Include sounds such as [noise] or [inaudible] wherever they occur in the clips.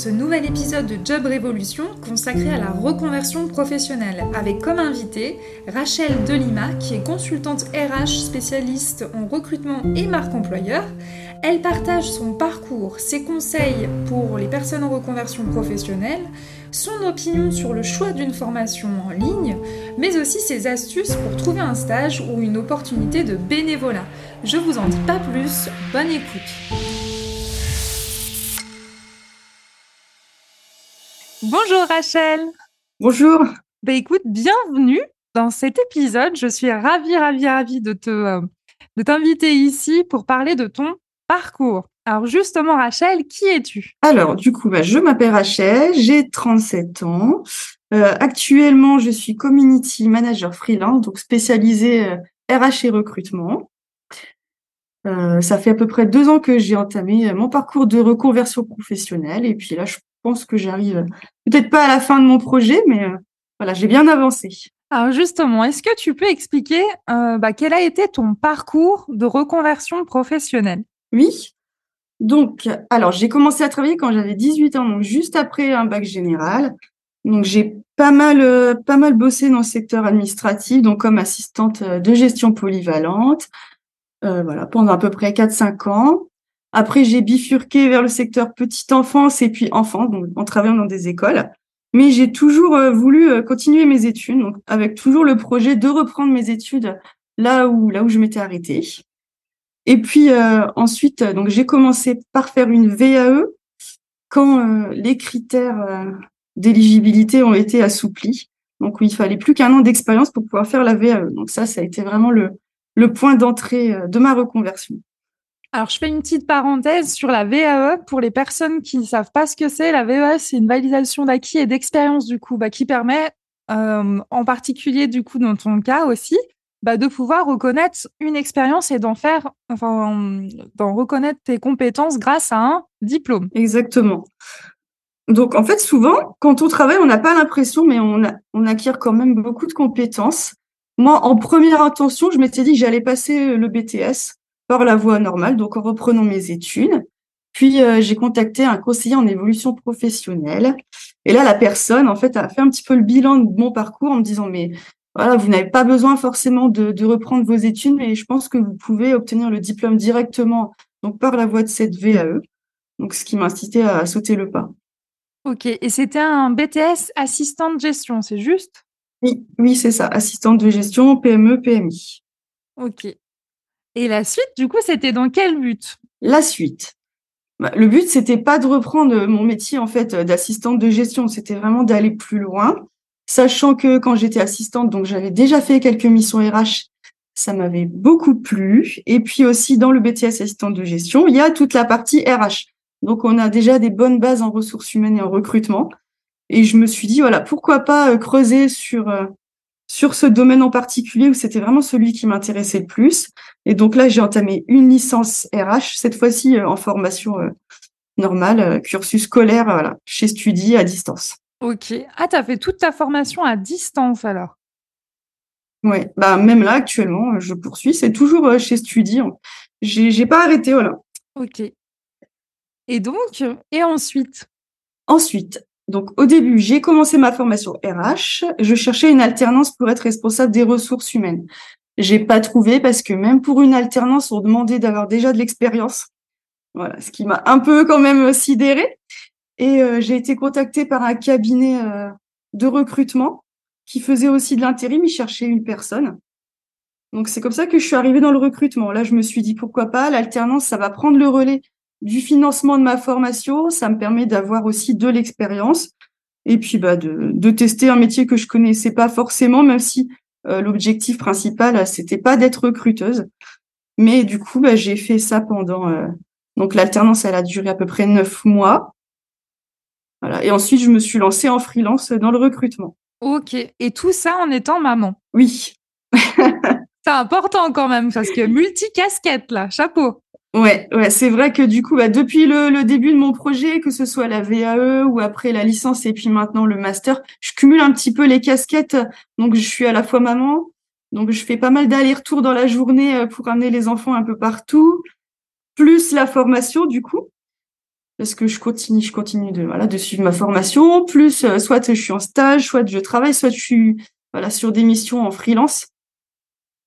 ce nouvel épisode de Job Révolution consacré à la reconversion professionnelle avec comme invité Rachel Delima qui est consultante RH spécialiste en recrutement et marque employeur. Elle partage son parcours, ses conseils pour les personnes en reconversion professionnelle, son opinion sur le choix d'une formation en ligne, mais aussi ses astuces pour trouver un stage ou une opportunité de bénévolat. Je vous en dis pas plus, bonne écoute. Bonjour Rachel. Bonjour. Bah écoute, bienvenue dans cet épisode. Je suis ravie, ravie, ravie de te euh, de t'inviter ici pour parler de ton parcours. Alors justement, Rachel, qui es-tu? Alors du coup, bah, je m'appelle Rachel, j'ai 37 ans. Euh, actuellement, je suis community manager freelance, donc spécialisée RH et recrutement. Euh, ça fait à peu près deux ans que j'ai entamé mon parcours de reconversion professionnelle et puis là, je pense que j'arrive peut-être pas à la fin de mon projet, mais euh, voilà, j'ai bien avancé. Alors justement, est-ce que tu peux expliquer euh, bah, quel a été ton parcours de reconversion professionnelle? Oui. Donc, alors j'ai commencé à travailler quand j'avais 18 ans, donc juste après un bac général. Donc j'ai pas mal, euh, pas mal bossé dans le secteur administratif, donc comme assistante de gestion polyvalente, voilà, pendant à peu près 4-5 ans. Après, j'ai bifurqué vers le secteur petite enfance et puis enfant, donc en travaillant dans des écoles. Mais j'ai toujours euh, voulu euh, continuer mes études, donc avec toujours le projet de reprendre mes études là où là où je m'étais arrêtée. Et puis euh, ensuite, donc j'ai commencé par faire une VAE quand les critères d'éligibilité ont été assouplis. Donc il fallait plus qu'un an d'expérience pour pouvoir faire la VAE. Donc ça, ça a été vraiment le le point d'entrée de ma reconversion. Alors, je fais une petite parenthèse sur la VAE. Pour les personnes qui ne savent pas ce que c'est, la VAE, c'est une validation d'acquis et d'expérience, du coup, bah, qui permet, euh, en particulier, du coup, dans ton cas aussi, bah, de pouvoir reconnaître une expérience et d'en faire, enfin, d'en reconnaître tes compétences grâce à un diplôme. Exactement. Donc, en fait, souvent, quand on travaille, on n'a pas l'impression, mais on, on acquiert quand même beaucoup de compétences. Moi, en première intention, je m'étais dit que j'allais passer le BTS par la voie normale, donc en reprenant mes études. Puis euh, j'ai contacté un conseiller en évolution professionnelle. Et là, la personne, en fait, a fait un petit peu le bilan de mon parcours en me disant, mais voilà, vous n'avez pas besoin forcément de, de, reprendre vos études, mais je pense que vous pouvez obtenir le diplôme directement, donc par la voie de cette VAE. Donc, ce qui m'a incité à sauter le pas. Ok, et c'était un BTS assistant de gestion, c'est juste? Oui, oui, c'est ça, assistante de gestion PME PMI. Ok. Et la suite, du coup, c'était dans quel but? La suite. Bah, le but, c'était pas de reprendre mon métier en fait d'assistante de gestion, c'était vraiment d'aller plus loin, sachant que quand j'étais assistante, donc j'avais déjà fait quelques missions RH, ça m'avait beaucoup plu. Et puis aussi dans le BTS assistante de gestion, il y a toute la partie RH. Donc on a déjà des bonnes bases en ressources humaines et en recrutement. Et je me suis dit voilà, pourquoi pas euh, creuser sur euh, sur ce domaine en particulier où c'était vraiment celui qui m'intéressait le plus. Et donc là, j'ai entamé une licence RH, cette fois-ci euh, en formation euh, normale, euh, cursus scolaire, voilà, chez Studi à distance. Ok. Ah, tu as fait toute ta formation à distance alors? Oui, bah même là, actuellement, je poursuis. C'est toujours chez Studi. J'ai pas arrêté, voilà. Ok. Et donc, et ensuite? Ensuite, donc, au début, j'ai commencé ma formation RH. Je cherchais une alternance pour être responsable des ressources humaines. J'ai pas trouvé parce que même pour une alternance, on demandait d'avoir déjà de l'expérience. Voilà, ce qui m'a un peu quand même sidéré. Et euh, j'ai été contactée par un cabinet euh, de recrutement qui faisait aussi de l'intérim. Il cherchait une personne. Donc, c'est comme ça que je suis arrivée dans le recrutement. Là, je me suis dit pourquoi pas? L'alternance, ça va prendre le relais du financement de ma formation, ça me permet d'avoir aussi de l'expérience et puis bah, de, de, tester un métier que je connaissais pas forcément, même si l'objectif principal, c'était pas d'être recruteuse. Mais du coup, bah, j'ai fait ça pendant... Euh, donc l'alternance, elle a duré à peu près neuf mois. Voilà. Et ensuite, je me suis lancée en freelance dans le recrutement. Ok. Et tout ça en étant maman? Oui. [laughs] C'est important quand même, parce que multi-casquette, là, chapeau. Ouais, ouais, c'est vrai que du coup, bah, depuis le, début de mon projet, que ce soit la VAE ou après la licence et puis maintenant le master, je cumule un petit peu les casquettes. Donc, je suis à la fois maman, donc je fais pas mal d'allers-retours dans la journée euh, pour amener les enfants un peu partout, plus la formation du coup, parce que je continue, je continue de voilà de suivre ma formation, plus euh, soit je suis en stage, soit je travaille, soit je suis voilà sur des missions en freelance.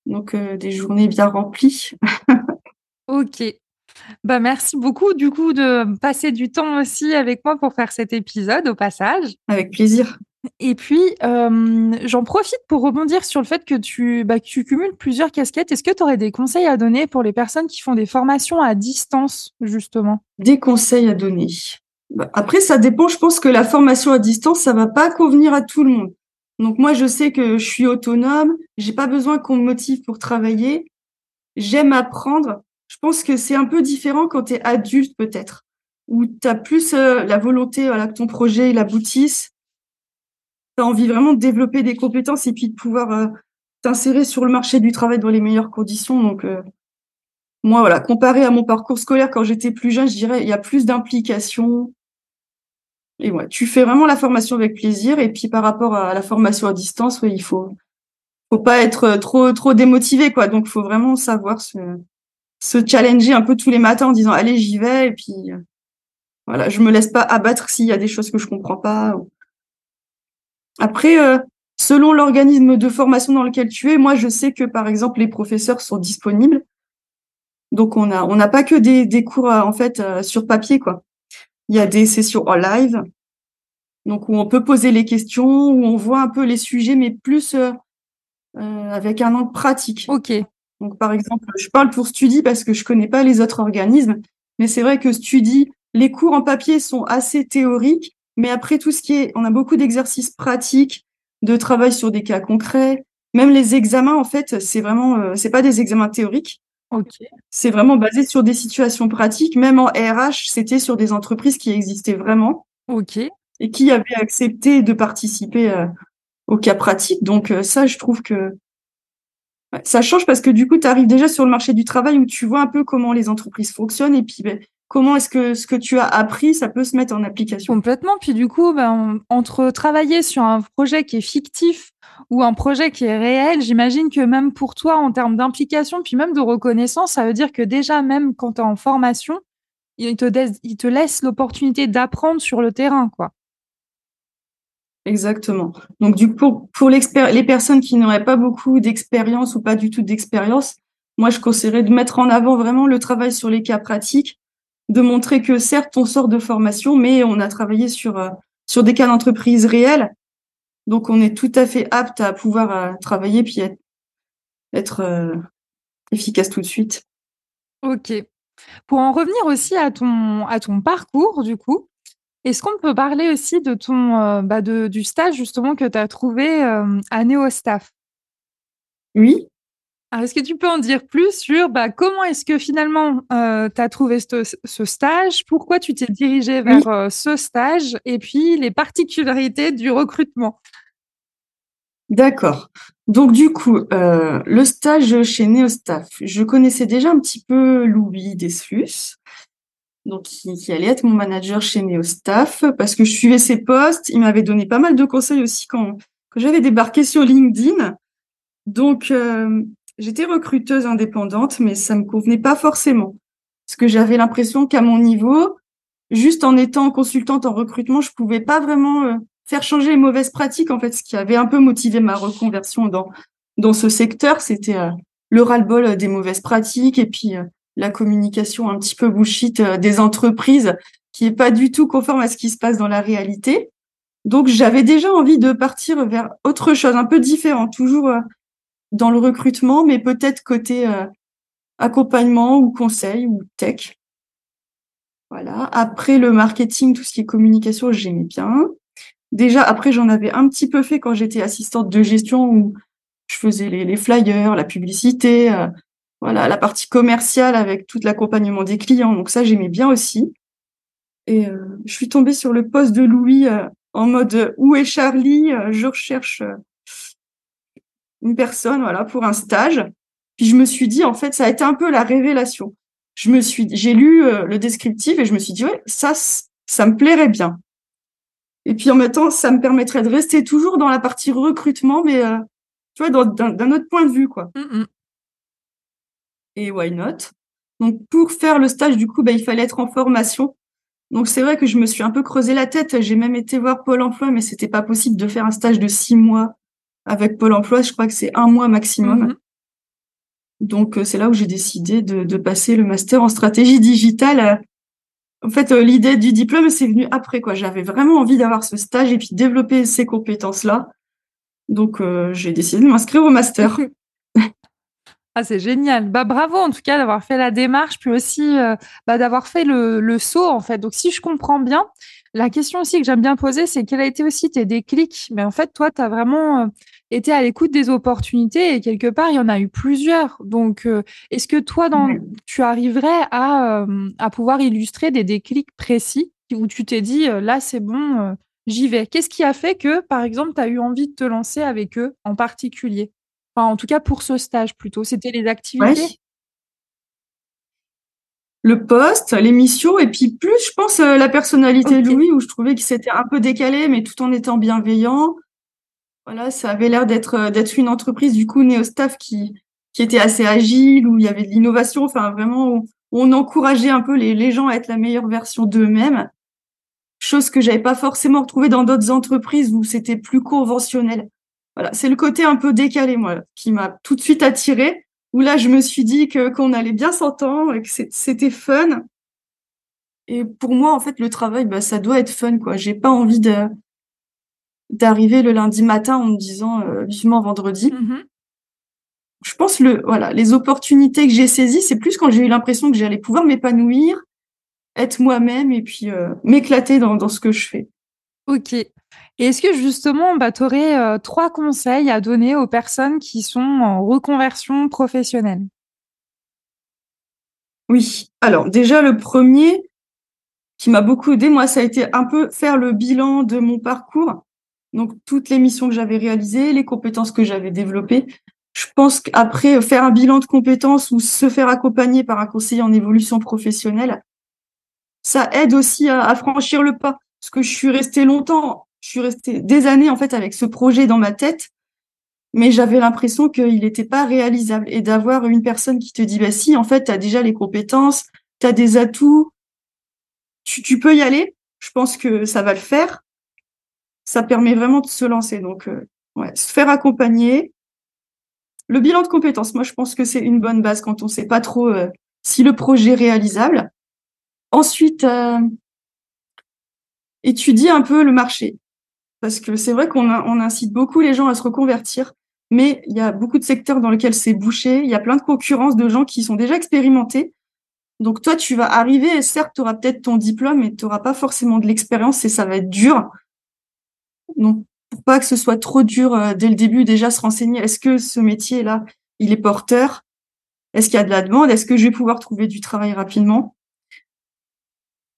Donc euh, des journées bien remplies. [laughs] Ok. Bah, merci beaucoup du coup de passer du temps aussi avec moi pour faire cet épisode au passage. Avec plaisir. Et puis, j'en profite pour rebondir sur le fait que tu, bah, que tu cumules plusieurs casquettes. Est-ce que tu aurais des conseils à donner pour les personnes qui font des formations à distance, justement? Des conseils à donner. Bah, après, ça dépend. Je pense que la formation à distance, ça va pas convenir à tout le monde. Donc moi, je sais que je suis autonome. J'ai pas besoin qu'on me motive pour travailler. J'aime apprendre je pense que c'est un peu différent quand tu es adulte peut-être, où tu as plus euh, la volonté voilà, que ton projet il aboutisse. Tu as envie vraiment de développer des compétences et puis de pouvoir euh, t'insérer sur le marché du travail dans les meilleures conditions. Donc, euh, moi, voilà, comparé à mon parcours scolaire quand j'étais plus jeune, je dirais il y a plus d'implication. Et ouais, tu fais vraiment la formation avec plaisir. Et puis par rapport à la formation à distance, il faut, faut pas être trop trop démotivé, quoi. Donc, faut vraiment savoir se, se challenger un peu tous les matins en disant allez j'y vais et puis euh, voilà je me laisse pas abattre s'il y a des choses que je comprends pas après euh, selon l'organisme de formation dans lequel tu es moi je sais que par exemple les professeurs sont disponibles. Donc on a on n'a pas que des, des cours euh, en fait sur papier quoi. Il y a des sessions en live. Donc où on peut poser les questions où on voit un peu les sujets mais plus avec un angle pratique. Ok donc, par exemple, je parle pour Studi parce que je connais pas les autres organismes, mais c'est vrai que Studi, les cours en papier sont assez théoriques, mais après tout ce qui est, on a beaucoup d'exercices pratiques, de travail sur des cas concrets, même les examens, en fait, c'est vraiment, euh, c'est pas des examens théoriques. C'est vraiment basé sur des situations pratiques. Même en RH, c'était sur des entreprises qui existaient vraiment. Ok. Et qui avaient accepté de participer euh, au cas pratique. Donc euh, ça, je trouve que ça change parce que du coup, tu arrives déjà sur le marché du travail où tu vois un peu comment les entreprises fonctionnent et puis ben, comment est-ce que ce que tu as appris, ça peut se mettre en application. Complètement. Puis du coup, ben, entre travailler sur un projet qui est fictif ou un projet qui est réel, j'imagine que même pour toi, en termes d'implication, puis même de reconnaissance, ça veut dire que déjà, même quand tu es en formation, il te, il te laisse l'opportunité d'apprendre sur le terrain, quoi. Exactement. Donc du coup, pour les personnes qui n'auraient pas beaucoup d'expérience ou pas du tout d'expérience, moi je conseillerais de mettre en avant vraiment le travail sur les cas pratiques, de montrer que certes on sort de formation, mais on a travaillé sur euh, sur des cas d'entreprise réels, donc on est tout à fait apte à pouvoir euh, travailler puis être, être euh, efficace tout de suite. Ok. Pour en revenir aussi à ton à ton parcours du coup, est-ce qu'on peut parler aussi de ton, euh, bah de, du stage justement que tu as trouvé euh, à NeoStaff Oui. est-ce que tu peux en dire plus sur bah, comment est-ce que finalement euh, tu as trouvé ce, ce, stage? Pourquoi tu t'es dirigé vers ce stage? Et puis les particularités du recrutement? D'accord. Donc du coup, le stage chez NeoStaff, je connaissais déjà un petit peu Louis Desflus donc qui, allait être mon manager chez NeoStaff, parce que je suivais ses posts. Il m'avait donné pas mal de conseils aussi quand, quand j'avais débarqué sur LinkedIn. Donc, euh, j'étais recruteuse indépendante, mais ça me convenait pas forcément. Parce que j'avais l'impression qu'à mon niveau, juste en étant consultante en recrutement, je pouvais pas vraiment euh, faire changer les mauvaises pratiques. En fait, ce qui avait un peu motivé ma reconversion dans, dans ce secteur, c'était euh, le ras-le-bol des mauvaises pratiques et puis la communication un petit peu bullshit euh, des entreprises qui est pas du tout conforme à ce qui se passe dans la réalité. Donc j'avais déjà envie de partir vers autre chose, un peu différent, toujours euh, dans le recrutement, mais peut-être côté euh, accompagnement ou conseil ou tech. Voilà. Après le marketing, tout ce qui est communication, j'aimais bien. Déjà, après, j'en avais un petit peu fait quand j'étais assistante de gestion où je faisais les, flyers, la publicité, voilà, la partie commerciale avec tout l'accompagnement des clients. Donc ça, j'aimais bien aussi. Et euh, je suis tombée sur le poste de Louis euh, en mode où est Charlie Je recherche une personne, voilà, pour un stage. Puis je me suis dit, en fait, ça a été un peu la révélation. Je me suis, j'ai lu le descriptif et je me suis dit, ouais, ça, ça me plairait bien. Et puis en même temps, ça me permettrait de rester toujours dans la partie recrutement, mais euh, tu vois, d'un autre point de vue, quoi. Mmh, mmh. Et why not? Donc pour faire le stage, du coup, bah, il fallait être en formation. Donc c'est vrai que je me suis un peu creusé la tête. J'ai même été voir Pôle Emploi, mais c'était pas possible de faire un stage de six mois avec Pôle Emploi. Je crois que c'est un mois maximum. Mmh, Donc euh, c'est là où j'ai décidé de, de, passer le master en stratégie digitale en fait, euh, l'idée du diplôme, c'est venu après, quoi. J'avais vraiment envie d'avoir ce stage et puis développer ces compétences-là. Donc, euh, j'ai décidé de m'inscrire au master. [laughs] ah, c'est génial. Bah, bravo, en tout cas, d'avoir fait la démarche, puis aussi euh, bah, d'avoir fait le, le, saut, en fait. Donc, si je comprends bien, la question aussi que j'aime bien poser, c'est quel a été aussi tes déclics? Mais en fait, toi, tu as vraiment était à l'écoute des opportunités et quelque part, il y en a eu plusieurs. Donc, euh, est-ce que toi, dans, tu arriverais à, euh, à pouvoir illustrer des déclics précis où tu t'es dit, euh, là, c'est bon, j'y vais? Qu'est-ce qui a fait que, par exemple, tu as eu envie de te lancer avec eux en particulier? Enfin, en tout cas, pour ce stage plutôt. C'était les activités? Le poste, l'émission, et puis plus, je pense, la personnalité de Louis, où je trouvais qu'il s'était un peu décalé, mais tout en étant bienveillant. Voilà, ça avait l'air d'être euh, d'être une entreprise du coup Neostaff qui qui était assez agile où il y avait de l'innovation, enfin vraiment où on encourageait un peu les, les gens à être la meilleure version d'eux-mêmes. Chose que j'avais pas forcément retrouvée dans d'autres entreprises où c'était plus conventionnel. Voilà, c'est le côté un peu décalé moi qui m'a tout de suite attiré. Où là je me suis dit que qu'on allait bien s'entendre et que c'était fun. Et pour moi en fait le travail bah ça doit être fun quoi. J'ai pas envie de d'arriver le lundi matin en me disant euh, vivement vendredi. Mmh je pense le voilà les opportunités que j'ai saisies, c'est plus quand j'ai eu l'impression que j'allais pouvoir m'épanouir, être moi-même et puis euh, m'éclater dans, dans ce que je fais. Ok. Est-ce que justement, bah, tu aurais euh, trois conseils à donner aux personnes qui sont en reconversion professionnelle? Oui. Alors déjà, le premier qui m'a beaucoup aidé, moi, ça a été un peu faire le bilan de mon parcours. Donc, toutes les missions que j'avais réalisées, les compétences que j'avais développées. Je pense qu'après, faire un bilan de compétences ou se faire accompagner par un conseiller en évolution professionnelle, ça aide aussi à, franchir le pas. Parce que je suis restée longtemps, je suis restée des années, en fait, avec ce projet dans ma tête, mais j'avais l'impression qu'il n'était pas réalisable. Et d'avoir une personne qui te dit, bah si, en fait, tu as déjà les compétences, tu as des atouts, tu, tu peux y aller, je pense que ça va le faire ça permet vraiment de se lancer. Donc, euh, ouais, se faire accompagner. Le bilan de compétences, moi, je pense que c'est une bonne base quand on ne sait pas trop euh, si le projet est réalisable. Ensuite, euh, étudier un peu le marché. Parce que c'est vrai qu'on on incite beaucoup les gens à se reconvertir, mais il y a beaucoup de secteurs dans lesquels c'est bouché. Il y a plein de concurrence de gens qui sont déjà expérimentés. Donc toi, tu vas arriver, certes, tu auras peut-être ton diplôme, mais tu n'auras pas forcément de l'expérience et ça va être dur. Donc, pour pas que ce soit trop dur euh, dès le début, déjà se renseigner, est-ce que ce métier-là, il est porteur? Est-ce qu'il y a de la demande? Est-ce que je vais pouvoir trouver du travail rapidement?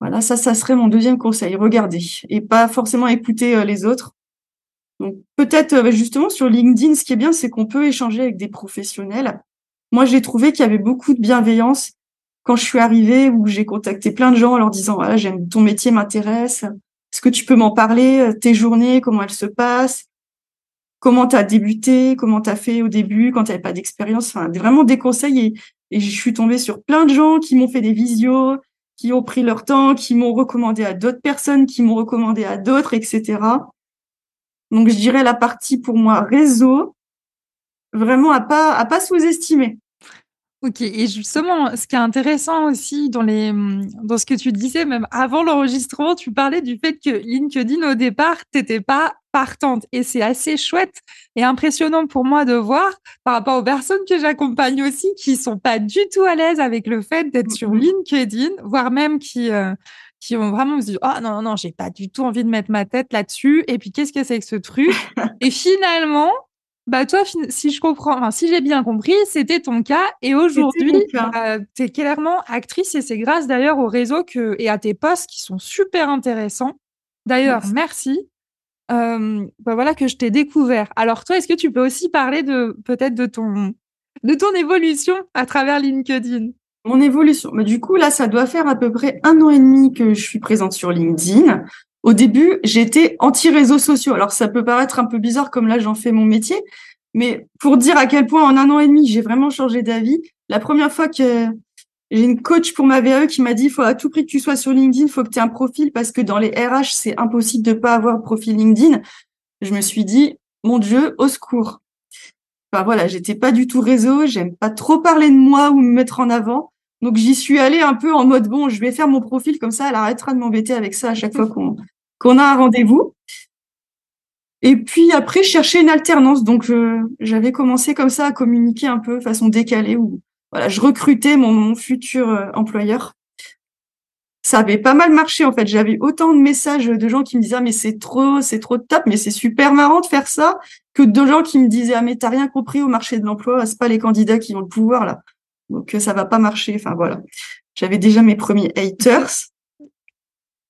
Voilà, ça, ça serait mon deuxième conseil. Regardez et pas forcément écouter euh, les autres. Donc, peut-être euh, justement sur LinkedIn, ce qui est bien, c'est qu'on peut échanger avec des professionnels. Moi, j'ai trouvé qu'il y avait beaucoup de bienveillance quand je suis arrivée, où j'ai contacté plein de gens en leur disant, voilà, j'aime ton métier m'intéresse. Est-ce que tu peux m'en parler, euh, tes journées, comment elles se passent? Comment tu as débuté? Comment tu as fait au début quand tu n'avais pas d'expérience? Enfin, vraiment des conseils. Et, je suis tombée sur plein de gens qui m'ont fait des visios, qui ont pris leur temps, qui m'ont recommandé à d'autres personnes, qui m'ont recommandé à d'autres, etc. Donc, je dirais la partie pour moi réseau, vraiment à pas à pas sous-estimer. Ok, et justement, ce qui est intéressant aussi dans, les, dans ce que tu disais, même avant l'enregistrement, tu parlais du fait que LinkedIn, au départ, t'étais pas partante. Et c'est assez chouette et impressionnant pour moi de voir par rapport aux personnes que j'accompagne aussi qui sont pas du tout à l'aise avec le fait d'être sur LinkedIn, voire même qui, euh, qui ont vraiment dit, oh non, non, j'ai pas du tout envie de mettre ma tête là-dessus. Et puis, qu'est-ce que c'est que ce truc? [laughs] et finalement, bah toi, si je comprends, enfin, si j'ai bien compris, c'était ton cas. Et aujourd'hui, bah, tu es clairement actrice et c'est grâce d'ailleurs au réseau que, et à tes posts qui sont super intéressants. D'ailleurs, merci. Euh, bah voilà que je t'ai découvert. Alors toi, est-ce que tu peux aussi parler de peut-être de ton de ton évolution à travers LinkedIn? Mon évolution. Mais bah, du coup, là, ça doit faire à peu près un an et demi que je suis présente sur LinkedIn. Au début, j'étais anti-réseaux sociaux. Alors, ça peut paraître un peu bizarre comme là, j'en fais mon métier. Mais pour dire à quel point en un an et demi, j'ai vraiment changé d'avis, la première fois que j'ai une coach pour ma VAE qui m'a dit, il faut à tout prix que tu sois sur LinkedIn, il faut que tu aies un profil parce que dans les RH, c'est impossible de pas avoir profil LinkedIn. Je me suis dit, mon Dieu, au secours. Enfin voilà, j'étais pas du tout réseau, j'aime pas trop parler de moi ou me mettre en avant. Donc j'y suis allée un peu en mode bon, je vais faire mon profil comme ça, elle arrêtera de m'embêter avec ça à chaque fois qu'on qu'on a un rendez-vous. Et puis après, chercher une alternance. Donc, j'avais commencé comme ça à communiquer un peu façon décalée où voilà, je recrutais mon, futur euh, employeur. Ça avait pas mal marché en fait. J'avais autant de messages de gens qui me disaient ah, mais c'est trop, c'est trop top, mais c'est super marrant de faire ça, que de gens qui me disaient ah mais t'as rien compris au marché de l'emploi, c'est pas les candidats qui ont le pouvoir là, donc euh, ça va pas marcher. Enfin voilà, j'avais déjà mes premiers haters.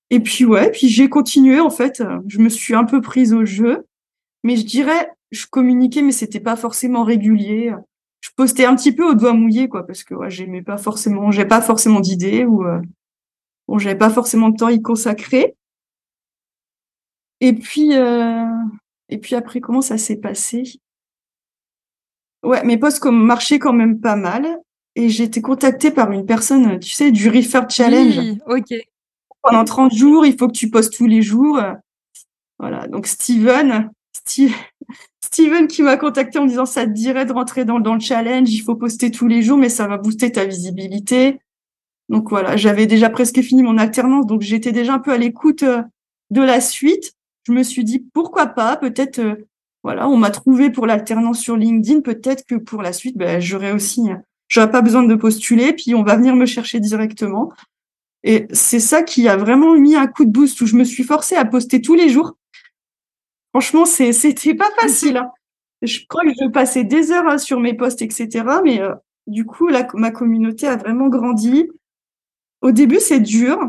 Et puis ouais, puis j'ai continué en fait. Je me suis un peu prise au jeu, mais je dirais, je communiquais, mais c'était pas forcément régulier. Je postais un petit peu au doigt mouillé, quoi, parce que ouais, j'aimais pas forcément, j'ai pas forcément d'idées ou euh, bon, j'avais pas forcément de temps à y consacrer. Et puis, euh, et puis après, comment ça s'est passé? Ouais, mes posts marchaient quand même pas mal. Et j'ai été contactée par une personne, tu sais, du Refer Challenge. Oui, ok pendant 30 jours, il faut que tu postes tous les jours. Voilà. Donc, Steven, [laughs] Steven qui m'a contacté en disant ça te dirait de rentrer dans, dans le challenge, il faut poster tous les jours, mais ça va booster ta visibilité. Donc voilà, j'avais déjà presque fini mon alternance, donc j'étais déjà un peu à l'écoute euh, de la suite. Je me suis dit pourquoi pas, peut-être, euh, voilà, on m'a trouvé pour l'alternance sur LinkedIn, peut-être que pour la suite, ben, j'aurais aussi, j'aurais pas besoin de postuler, puis on va venir me chercher directement. Et c'est ça qui a vraiment mis un coup de boost où je me suis forcée à poster tous les jours. Franchement, c'est, c'était pas [laughs] facile. Hein. Je crois que je passais des heures hein, sur mes posts, etc. Mais euh, du coup, la, ma communauté a vraiment grandi. Au début, c'est dur.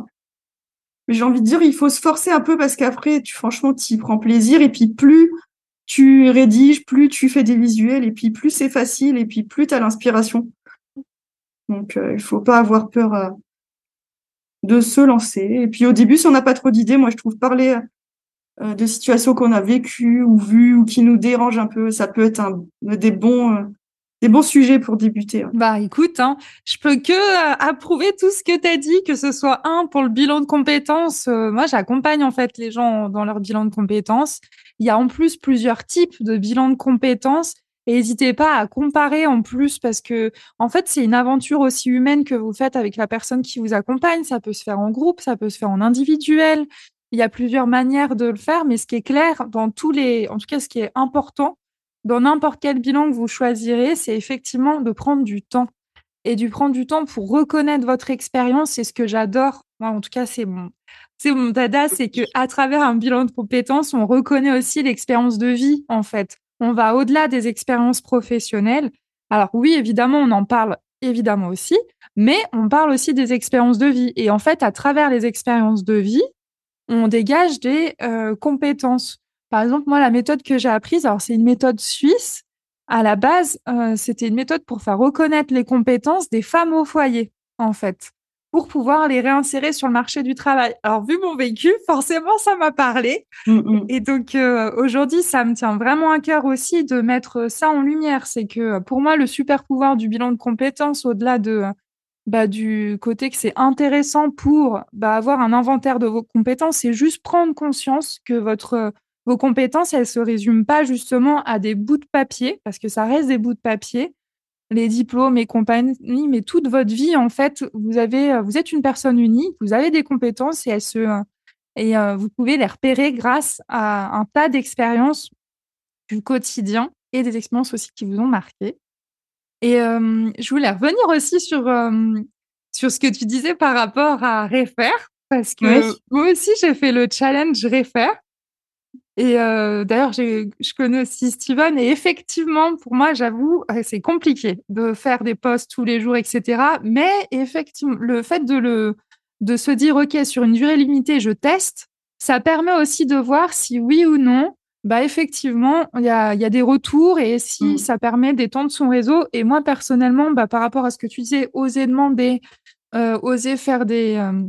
Mais j'ai envie de dire, il faut se forcer un peu parce qu'après, tu, franchement, tu y prends plaisir. Et puis, plus tu rédiges, plus tu fais des visuels. Et puis, plus c'est facile. Et puis, plus tu as l'inspiration. Donc, euh, il faut pas avoir peur. Euh, de se lancer. Et puis au début, si on n'a pas trop d'idées, moi je trouve parler euh, de situations qu'on a vécues ou vues ou qui nous dérangent un peu, ça peut être un, des bons euh, des bons sujets pour débuter. Bah écoute, hein, je peux que euh, approuver tout ce que tu as dit, que ce soit un pour le bilan de compétences. moi, j'accompagne en fait les gens dans leur bilan de compétences. Il y a en plus plusieurs types de bilan de compétences et n'hésitez pas à comparer en plus parce que, en fait, c'est une aventure aussi humaine que vous faites avec la personne qui vous accompagne. Ça peut se faire en groupe, ça peut se faire en individuel. Il y a plusieurs manières de le faire, mais ce qui est clair dans tous les, en tout cas, ce qui est important dans n'importe quel bilan que vous choisirez, c'est effectivement de prendre du temps et du prendre du temps pour reconnaître votre expérience. C'est ce que j'adore. Moi, en tout cas, c'est mon, c'est mon dada, c'est que à travers un bilan de compétences, on reconnaît aussi l'expérience de vie, en fait on va au-delà des expériences professionnelles. Alors oui, évidemment, on en parle évidemment aussi, mais on parle aussi des expériences de vie. Et en fait, à travers les expériences de vie, on dégage des euh, compétences. Par exemple, moi, la méthode que j'ai apprise, alors c'est une méthode suisse. À la base, euh, c'était une méthode pour faire reconnaître les compétences des femmes au foyer, en fait pour pouvoir les réinsérer sur le marché du travail. Alors, vu mon vécu, forcément, ça m'a parlé. Mm, mm. Et donc, euh, aujourd'hui, ça me tient vraiment à cœur aussi de mettre ça en lumière. C'est que pour moi, le super pouvoir du bilan de compétences, au-delà de bah, du côté que c'est intéressant pour bah, avoir un inventaire de vos compétences, c'est juste prendre conscience que votre vos compétences, elles se résument pas justement à des bouts de papier, parce que ça reste des bouts de papier, les diplômes et compagnie, mais toute votre vie, en fait, vous avez, vous êtes une personne unique, vous avez des compétences et elles se, et vous pouvez les repérer grâce à un tas d'expériences du quotidien et des expériences aussi qui vous ont marqué. Et je voulais revenir aussi sur, sur ce que tu disais par rapport à Refer, parce que moi aussi, j'ai fait le challenge Refer. Et d'ailleurs, je connais aussi Steven. Et effectivement, pour moi, j'avoue, c'est compliqué de faire des posts tous les jours, etc. Mais effectivement, le fait de, le, de se dire, OK, sur une durée limitée, je teste, ça permet aussi de voir si oui ou non, bah effectivement, il y a, y a, des retours et si mmh. ça permet d'étendre son réseau. Et moi, personnellement, bah, par rapport à ce que tu disais, oser demander, euh, oser faire des, euh,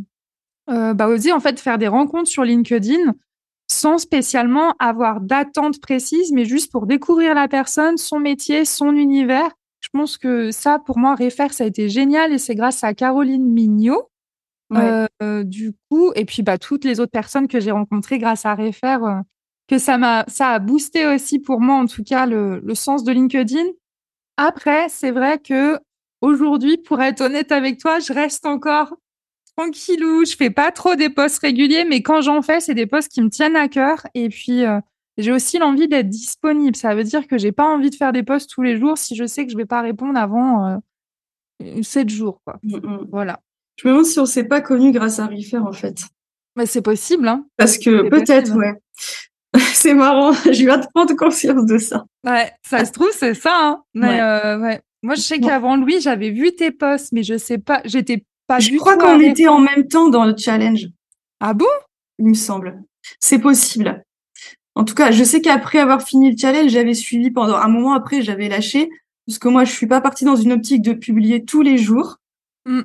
euh, bah, oser en fait faire des rencontres sur LinkedIn sans spécialement avoir d'attente précise, mais juste pour découvrir la personne, son métier, son univers. Je pense que ça, pour moi, Refer, ça a été génial et c'est grâce à Caroline Mignot. du coup, et puis bah, toutes les autres personnes que j'ai rencontrées grâce à Refer, que ça m'a, ça a boosté aussi pour moi, en tout cas, le, le sens de LinkedIn. Après, c'est vrai que aujourd'hui, pour être honnête avec toi, je reste encore tranquillou. Je fais pas trop des posts réguliers, mais quand j'en fais, c'est des posts qui me tiennent à cœur. Et puis, euh, j'ai aussi l'envie d'être disponible. Ça veut dire que j'ai pas envie de faire des posts tous les jours si je sais que je vais pas répondre avant euh, 7 jours. Quoi. Mm, mm. Voilà. Je me demande si on s'est pas connu grâce à Refer, en fait. Mais c'est possible, hein. Parce que peut-être, ouais. [laughs] c'est marrant, [laughs] je viens de prendre conscience de ça. Ouais, ça se trouve, c'est ça. Hein. Mais euh, ouais. Moi, je sais qu'avant lui, j'avais vu tes posts, mais je sais pas, j'étais pas je crois qu'on était en même temps dans le challenge. Ah bon? Il me semble. C'est possible. En tout cas, je sais qu'après avoir fini le challenge, j'avais suivi pendant un moment après, j'avais lâché parce que moi, je suis pas partie dans une optique de publier tous les jours. Mm.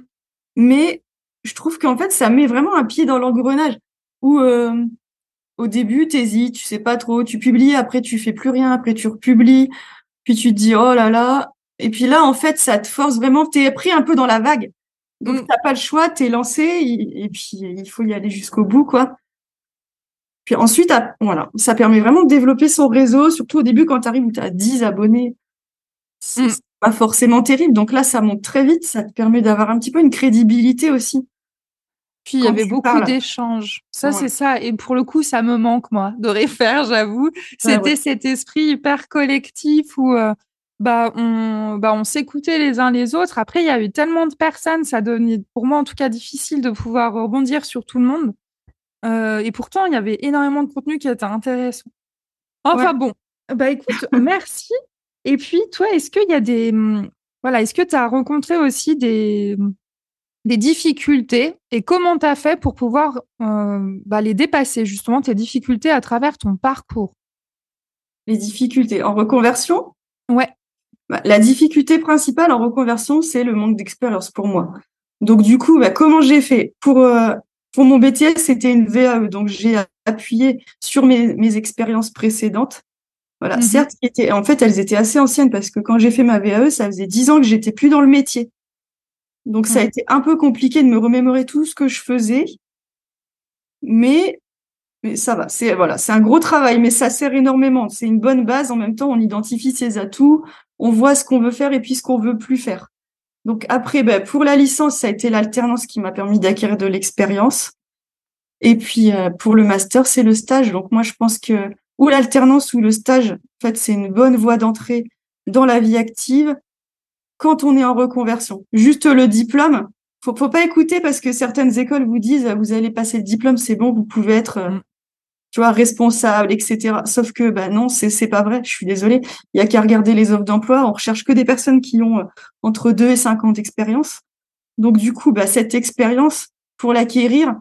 Mais je trouve qu'en fait, ça met vraiment un pied dans l'engrenage où euh, au début, t'hésites, tu sais pas trop, tu publies, après tu fais plus rien, après tu republies, puis tu te dis oh là là. Et puis là, en fait, ça te force vraiment, t'es pris un peu dans la vague. Donc mm. t'as pas le choix, t'es lancé, et puis il faut y aller jusqu'au bout, quoi. Puis ensuite, voilà, ça permet vraiment de développer son réseau, surtout au début quand tu arrives où tu as 10 abonnés. C'est mm. pas forcément terrible. Donc là, ça monte très vite, ça te permet d'avoir un petit peu une crédibilité aussi. Puis il y avait beaucoup d'échanges. Ça, c'est ça. Et pour le coup, ça me manque, moi, de refaire, j'avoue. C'était cet esprit hyper collectif où euh, bah, on, bah, on s'écoutait les uns les autres. Après, il y a eu tellement de personnes, ça devenait, pour moi en tout cas, difficile de pouvoir rebondir sur tout le monde. Euh, et pourtant, il y avait énormément de contenu qui était intéressant. Enfin bon, bah écoute, [laughs] merci. Et puis, toi, est-ce qu'il y a des. Hum, voilà, est-ce que tu as rencontré aussi des, des difficultés? Et comment tu as fait pour pouvoir euh, bah, les dépasser, justement, tes difficultés à travers ton parcours? Les difficultés en reconversion? Ouais. Bah, la difficulté principale en reconversion, c'est le manque d'expérience pour moi. Donc du coup, bah, comment j'ai fait pour euh, pour mon BTS, c'était une VAE, donc j'ai appuyé sur mes, mes expériences précédentes. Voilà, mmh certes, en fait, elles étaient assez anciennes parce que quand j'ai fait ma VAE, ça faisait dix ans que j'étais plus dans le métier. Donc ça a été un peu compliqué de me remémorer tout ce que je faisais, mais mais ça va. C'est voilà, c'est un gros travail, mais ça sert énormément. C'est une bonne base. En même temps, on identifie ses atouts, on voit ce qu'on veut faire et puis ce qu'on veut plus faire. Donc après, ben, pour la licence, ça a été l'alternance qui m'a permis d'acquérir de l'expérience. Et puis euh, pour le master, c'est le stage. Donc moi, je pense que ou l'alternance ou le stage, en fait, c'est une bonne voie d'entrée dans la vie active quand on est en reconversion. Juste le diplôme, faut, faut pas écouter parce que certaines écoles vous disent vous allez passer le diplôme, c'est bon, vous pouvez être euh, mm. Tu vois responsable, etc. Sauf que bah non, c'est c'est pas vrai. Je suis désolée. Il y a qu'à regarder les offres d'emploi. On recherche que des personnes qui ont euh, entre 2 et 5 ans. Donc du coup, bah cette expérience pour l'acquérir,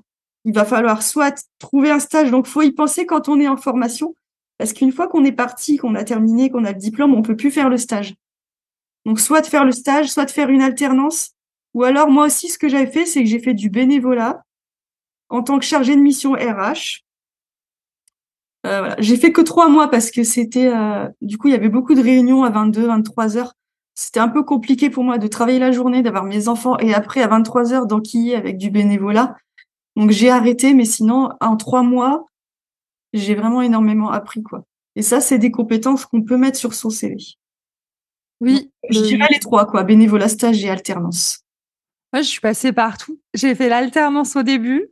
il va falloir soit trouver un stage. Donc faut y penser quand on est en formation, parce qu'une fois qu'on est parti, qu'on a terminé, qu'on a le diplôme, on peut plus faire le stage. Donc, soit de faire le stage, soit de faire une alternance. Ou alors, moi aussi, ce que j'avais fait, c'est que j'ai fait du bénévolat en tant que chargée de mission RH. Euh, voilà. J'ai fait que trois mois parce que c'était, euh, du coup, il y avait beaucoup de réunions à 22, 23 heures. C'était un peu compliqué pour moi de travailler la journée, d'avoir mes enfants et après à 23 heures d'enquiller avec du bénévolat. Donc j'ai arrêté, mais sinon en trois mois, j'ai vraiment énormément appris quoi. Et ça, c'est des compétences qu'on peut mettre sur son CV. Oui. je dirais les trois, quoi. Bénévolat, stage et alternance. Moi, je suis passée partout. J'ai fait l'alternance au début,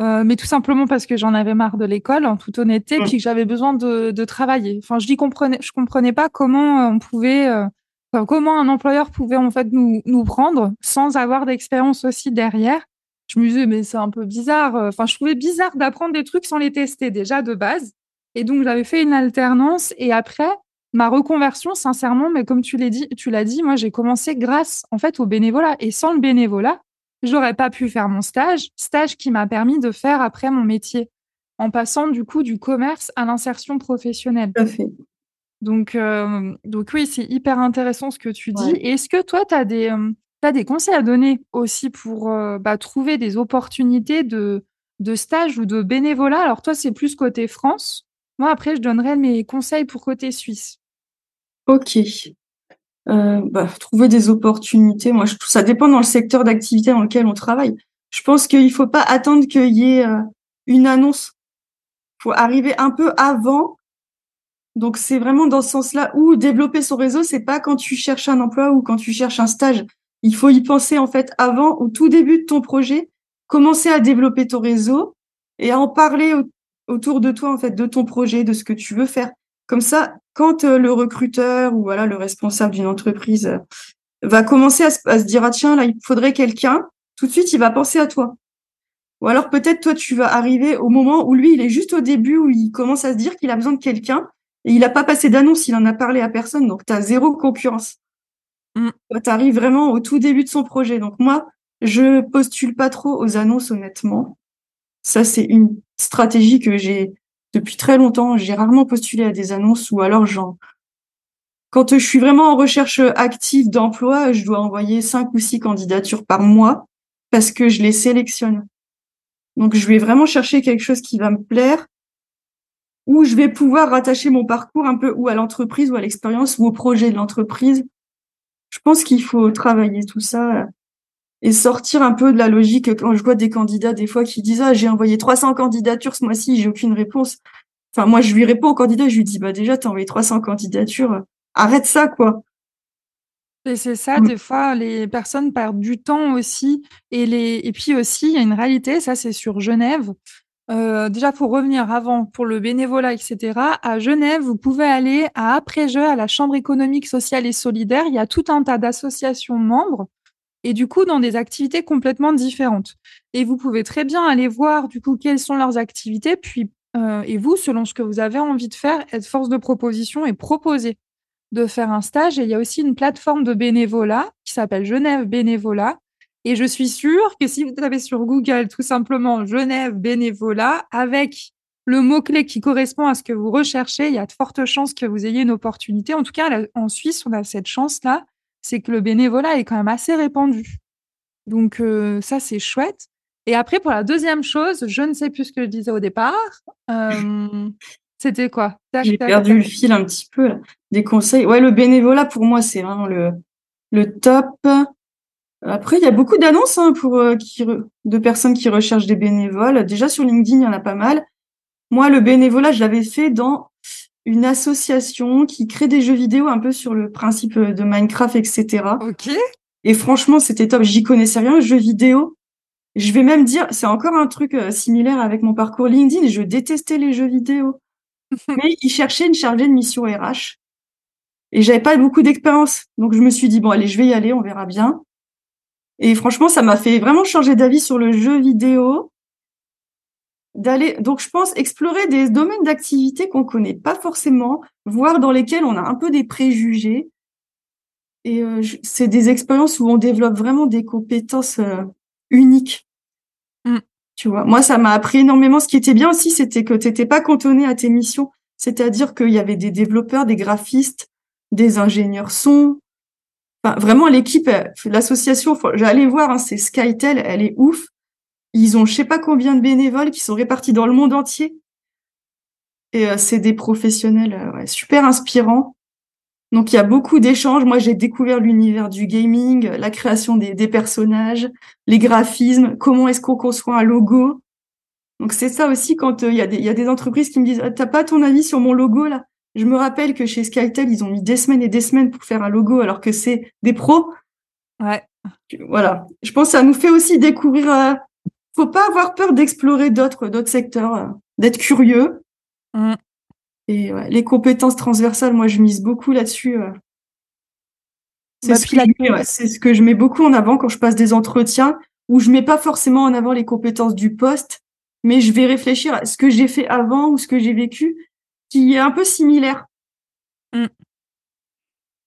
euh, mais tout simplement parce que j'en avais marre de l'école, en toute honnêteté, mm. puis que j'avais besoin de, de, travailler. Enfin, je dis comprenais, je comprenais pas comment on pouvait, euh, comment un employeur pouvait en fait nous, nous prendre sans avoir d'expérience aussi derrière. Je me disais, mais c'est un peu bizarre. Enfin, je trouvais bizarre d'apprendre des trucs sans les tester déjà de base. Et donc, j'avais fait une alternance et après, ma reconversion, sincèrement, mais comme tu l'as dit, tu l'as dit, moi, j'ai commencé grâce, en fait, au bénévolat. Et sans le bénévolat, j'aurais pas pu faire mon stage, stage qui m'a permis de faire après mon métier, en passant du coup du commerce à l'insertion professionnelle. Tout à fait. Donc, euh, donc oui, c'est hyper intéressant ce que tu dis. Est-ce que toi, tu as des, euh, des conseils à donner aussi pour euh, bah, trouver des opportunités de, de stage ou de bénévolat? Alors toi, c'est plus côté France. Moi, après, je donnerais mes conseils pour côté Suisse. Ok. Euh, bah, trouver des opportunités. Moi, je, ça dépend dans le secteur d'activité dans lequel on travaille. Je pense qu'il faut pas attendre qu'il y ait euh, une annonce. faut arriver un peu avant. Donc, c'est vraiment dans ce sens-là où développer son réseau, c'est pas quand tu cherches un emploi ou quand tu cherches un stage. Il faut y penser, en fait, avant, au tout début de ton projet, commencer à développer ton réseau et à en parler autour de toi, en fait, de ton projet, de ce que tu veux faire. Comme ça, quand euh, le recruteur ou voilà le responsable d'une entreprise euh, va commencer à se, dire ah tiens là il faudrait quelqu'un, tout de suite il va penser à toi. Ou alors peut-être toi tu vas arriver au moment où lui il est juste au début où il commence à se dire qu'il a besoin de quelqu'un et il n'a pas passé d'annonce, il en a parlé à personne donc tu as zéro concurrence. Mm. Tu arrives vraiment au tout début de son projet. Donc moi, je postule pas trop aux annonces honnêtement. Ça c'est une stratégie que j'ai depuis très longtemps. J'ai rarement postulé à des annonces ou alors genre quand je suis vraiment en recherche active d'emploi, je dois envoyer cinq ou six candidatures par mois parce que je les sélectionne. Donc je vais vraiment chercher quelque chose qui va me plaire où je vais pouvoir rattacher mon parcours un peu ou à l'entreprise ou à l'expérience ou au projet de l'entreprise. Je pense qu'il faut travailler tout ça et sortir un peu de la logique quand je vois des candidats des fois qui disent ah j'ai envoyé 300 candidatures ce mois-ci j'ai aucune réponse enfin moi je lui réponds au candidat je lui dis bah déjà t'as envoyé 300 candidatures arrête ça quoi et c'est ça, mm. des fois, les personnes perdent du temps aussi. Et, les... et puis aussi, il y a une réalité, ça c'est sur Genève. Euh, déjà, pour revenir avant, pour le bénévolat, etc., à Genève, vous pouvez aller à après-jeu, à la Chambre économique, sociale et solidaire. Il y a tout un tas d'associations membres et du coup dans des activités complètement différentes. Et vous pouvez très bien aller voir du coup quelles sont leurs activités, puis euh, et vous, selon ce que vous avez envie de faire, être force de proposition et proposer de faire un stage. Et il y a aussi une plateforme de bénévolat qui s'appelle Genève Bénévolat. Et je suis sûre que si vous tapez sur Google tout simplement Genève Bénévolat avec le mot-clé qui correspond à ce que vous recherchez, il y a de fortes chances que vous ayez une opportunité. En tout cas, en Suisse, on a cette chance-là c'est que le bénévolat est quand même assez répandu. Donc euh, ça, c'est chouette. Et après, pour la deuxième chose, je ne sais plus ce que je disais au départ. Euh, c'était quoi? J'ai perdu le fil un petit peu des conseils. Ouais, le bénévolat, pour moi, c'est vraiment le, le top. Après, il y a beaucoup d'annonces hein, pour euh, qui, de personnes qui recherchent des bénévoles. Déjà sur LinkedIn, il y en a pas mal. Moi, le bénévolat, je l'avais fait dans une association qui crée des jeux vidéo un peu sur le principe de Minecraft, etc. Ok. Et franchement, c'était top. J'y connaissais rien, jeux vidéo. Je vais même dire, c'est encore un truc euh, similaire avec mon parcours LinkedIn. Je détestais les jeux vidéo. [laughs] Mais ils cherchaient une chargée de mission RH. Et j'avais pas beaucoup d'expérience. Donc je me suis dit, bon, allez, je vais y aller, on verra bien. Et franchement, ça m'a fait vraiment changer d'avis sur le jeu vidéo d'aller donc je pense explorer des domaines d'activité qu'on connaît pas forcément, voir dans lesquels on a un peu des préjugés. Et euh, c'est des expériences où on développe vraiment des compétences euh, uniques. Mm. Tu vois, moi ça m'a appris énormément. Ce qui était bien aussi, c'était que tu n'étais pas cantonné à tes missions. C'est-à-dire qu'il y avait des développeurs, des graphistes, des ingénieurs son. Enfin, vraiment l'équipe, euh, l'association, j'allais voir, hein, c'est Skytel, elle est ouf ils ont je sais pas combien de bénévoles qui sont répartis dans le monde entier. Et euh, c'est des professionnels euh, super inspirants. Donc il y a beaucoup d'échanges. Moi, j'ai découvert l'univers du gaming, la création des, personnages, les graphismes, comment est-ce qu'on conçoit un logo. Donc c'est ça aussi quand euh, il y, a des, y a des entreprises qui me disent «Ah, t'as pas ton avis sur mon logo là? Je me rappelle que chez Skytel, ils ont mis des semaines et des semaines pour faire un logo alors que c'est des pros. Ouais. Voilà. Je pense que ça nous fait aussi découvrir. Faut pas avoir peur d'explorer d'autres d'autres secteurs, euh, d'être curieux. Mm. Et ouais, les compétences transversales, moi, je mise beaucoup là-dessus. euh. C'est Bah, ce, puis que la- je mets, ouais, c'est ce que je mets beaucoup en avant quand je passe des entretiens où je mets pas forcément en avant les compétences du poste, mais je vais réfléchir à ce que j'ai fait avant ou ce que j'ai vécu qui est un peu similaire.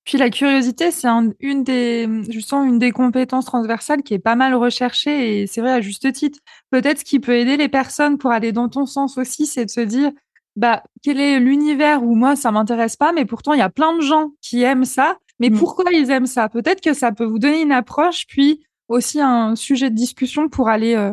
Puis la curiosité, c'est un- une des, je sens une des compétences transversales qui est pas mal recherchée et c'est vrai à juste titre. Peut-être ce qui peut aider les personnes pour aller dans ton sens aussi, c'est de se dire, bah, quel est l'univers où moi ça m'intéresse pas, mais pourtant il y a plein de gens qui aiment ça. Mais Mm. pourquoi ils aiment ça? Peut-être que ça peut vous donner une approche, puis aussi un sujet de discussion pour aller, euh,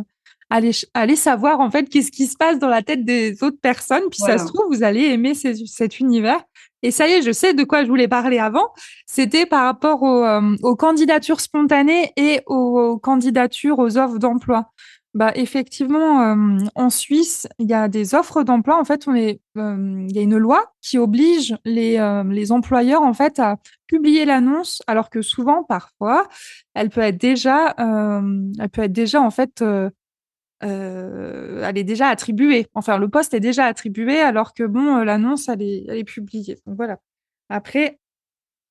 aller, ch- aller savoir en fait qu'est-ce qui se passe dans la tête des autres personnes. Puis Voilà. ça se trouve, vous allez aimer ces- cet univers. Et ça y est, je sais de quoi je voulais parler avant. C'était par rapport aux, euh, aux candidatures spontanées et aux, candidatures aux offres d'emploi. Bah, effectivement, euh, en Suisse, il y a des offres d'emploi. En fait, euh, il y a une loi qui oblige les, les employeurs en fait à publier l'annonce, alors que souvent, parfois, elle peut être déjà, elle peut être déjà en fait, euh, elle est déjà attribuée. Enfin, le poste est déjà attribué, alors que bon, euh, l'annonce, elle est, elle est publiée. Donc voilà. Après,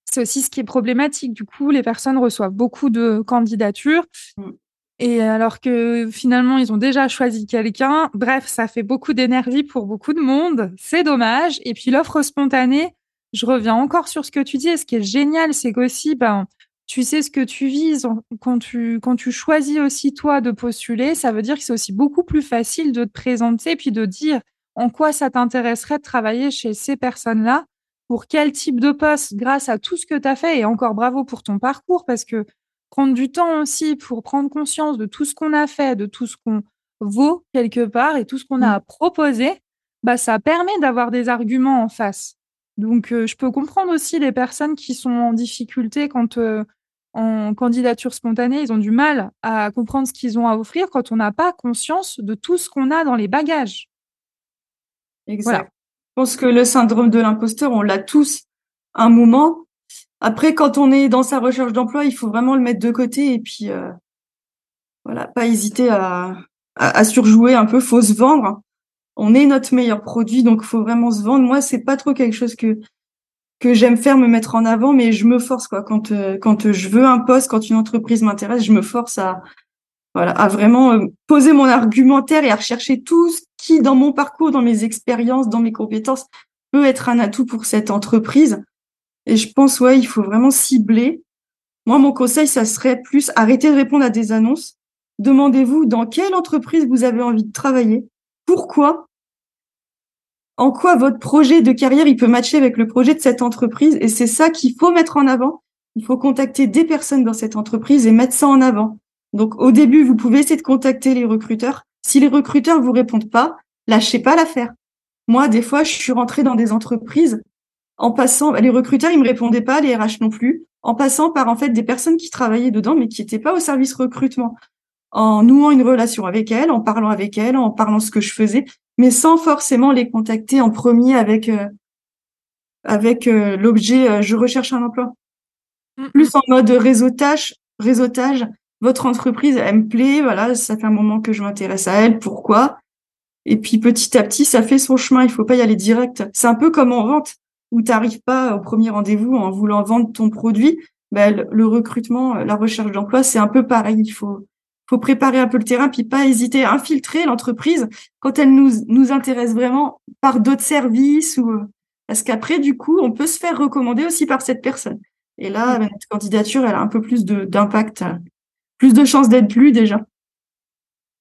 c'est aussi ce qui est problématique. Du coup, les personnes reçoivent beaucoup de candidatures. Mm. Et alors que finalement, ils ont déjà choisi quelqu'un. Bref, ça fait beaucoup d'énergie pour beaucoup de monde. C'est dommage. Et puis l'offre spontanée, je reviens encore sur ce que tu dis. Et ce qui est génial, c'est qu'aussi, ben, tu sais ce que tu vises. Quand tu, quand tu choisis aussi toi de postuler, ça veut dire que c'est aussi beaucoup plus facile de te présenter puis de dire en quoi ça t'intéresserait de travailler chez ces personnes-là pour quel type de poste grâce à tout ce que tu as fait et encore bravo pour ton parcours parce que prendre du temps aussi pour prendre conscience de tout ce qu'on a fait, de tout ce qu'on vaut quelque part et tout ce qu'on a Mm. à proposer, bah ça permet d'avoir des arguments en face. Donc euh, je peux comprendre aussi les personnes qui sont en difficulté quand euh, en candidature spontanée, ils ont du mal à comprendre ce qu'ils ont à offrir quand on n'a pas conscience de tout ce qu'on a dans les bagages. Exact. Voilà. Je pense que le syndrome de l'imposteur, on l'a tous un moment. Après, quand on est dans sa recherche d'emploi, il faut vraiment le mettre de côté et puis euh, voilà, pas hésiter à, à, à surjouer un peu. Faut se vendre. On est notre meilleur produit, donc faut vraiment se vendre. Moi, c'est pas trop quelque chose que que j'aime faire, me mettre en avant, mais je me force quoi. Quand euh, quand je veux un poste, quand une entreprise m'intéresse, je me force à voilà, à vraiment euh, poser mon argumentaire et à rechercher tout ce qui, dans mon parcours, dans mes expériences, dans mes compétences, peut être un atout pour cette entreprise. Et je pense, ouais, il faut vraiment cibler. Moi, mon conseil, ça serait plus arrêter de répondre à des annonces. Demandez-vous dans quelle entreprise vous avez envie de travailler, pourquoi, en quoi votre projet de carrière il peut matcher avec le projet de cette entreprise? Et c'est ça qu'il faut mettre en avant. Il faut contacter des personnes dans cette entreprise et mettre ça en avant. Donc, au début, vous pouvez essayer de contacter les recruteurs. Si les recruteurs vous répondent pas, lâchez pas l'affaire. Moi, des fois, je suis rentrée dans des entreprises en passant, les recruteurs, ils me répondaient pas, les RH non plus, en passant par, en fait, des personnes qui travaillaient dedans, mais qui n'étaient pas au service recrutement. En nouant une relation avec elles, en parlant avec elles, en parlant ce que je faisais, mais sans forcément les contacter en premier avec, euh, avec euh, l'objet, euh, je recherche un emploi Mm, plus en mode réseautage, réseautage. Votre entreprise, elle me plaît, voilà, ça fait un moment que je m'intéresse à elle, pourquoi? Et puis petit à petit, ça fait son chemin, il faut pas y aller direct. C'est un peu comme en vente, où tu n'arrives pas au premier rendez-vous en voulant vendre ton produit. Ben, le, le recrutement, la recherche d'emploi, c'est un peu pareil. Il faut, faut préparer un peu le terrain, puis pas hésiter à infiltrer l'entreprise quand elle nous, nous intéresse vraiment par d'autres services ou parce qu'après, du coup, on peut se faire recommander aussi par cette personne. Et là, notre candidature, elle a un peu plus d'impact, plus de chances d'être lue déjà.